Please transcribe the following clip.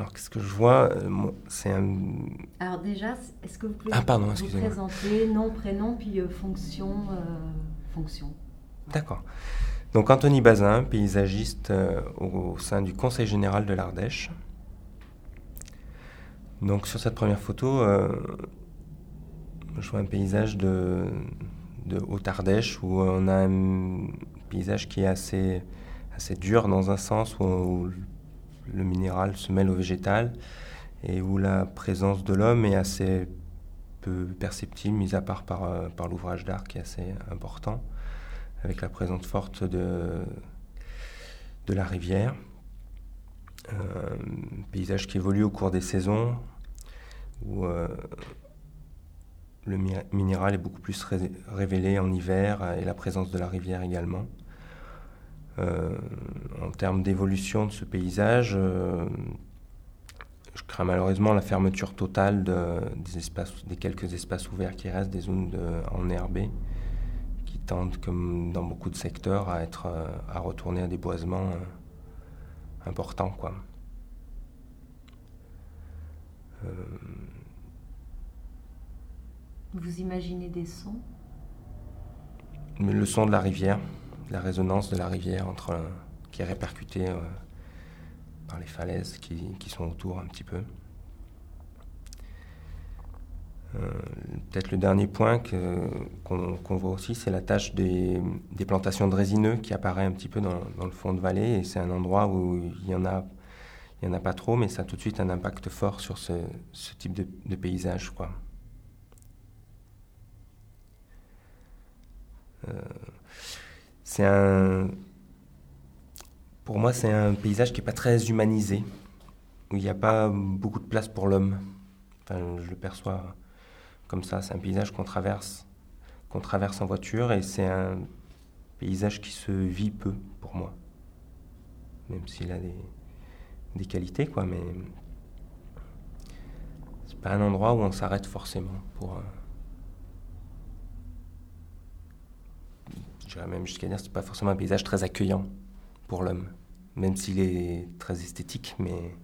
Alors, qu'est-ce que je vois Euh, C'est un. Alors déjà, est-ce que vous pouvez Ah, pardon, vous présenter nom, prénom, puis euh, fonction, euh, fonction? D'accord. Donc, Anthony Bazin, paysagiste euh, au, au sein du Conseil général de l'Ardèche. Donc, sur cette première photo, je vois un paysage de, de Haute-Ardèche où on a un paysage qui est assez, assez dur dans un sens où, où le minéral se mêle au végétal et où la présence de l'homme est assez peu perceptible, mis à part par, euh, l'ouvrage d'art qui est assez important, avec la présence forte de, la rivière. Euh, paysage qui évolue au cours des saisons, où euh, le mi- minéral est beaucoup plus ré- révélé en hiver et la présence de la rivière également. Euh, en termes d'évolution de ce paysage, euh, je crains malheureusement la fermeture totale de- des, espaces, des quelques espaces ouverts qui restent, des zones de- enherbées, qui tendent, comme dans beaucoup de secteurs, à, être, euh, à retourner à des boisements importants. Quoi. Euh, Vous imaginez des sons? le son de la rivière, la résonance de la rivière entre, qui est répercutée euh, par les falaises qui, qui sont autour un petit peu. Euh, Peut-être le dernier point qu'on voit aussi, c'est la tâche des, des plantations de résineux qui apparaît un petit peu dans, le fond de vallée. Et c'est un endroit où il y en a, il en a pas trop, mais ça a tout de suite un impact fort sur ce, type de, de paysage. Quoi. Euh, c'est un, pour moi, c'est un paysage qui n'est pas très humanisé, où il n'y a pas beaucoup de place pour l'homme. Enfin, je le perçois comme ça. C'est un paysage qu'on traverse, qu'on traverse en voiture, et c'est un paysage qui se vit peu pour moi, même s'il a des, qualités, quoi. Mais c'est pas un endroit où on s'arrête forcément pour. euh, J'irais même jusqu'à dire que pas forcément un paysage très accueillant pour l'homme, même s'il est très esthétique, mais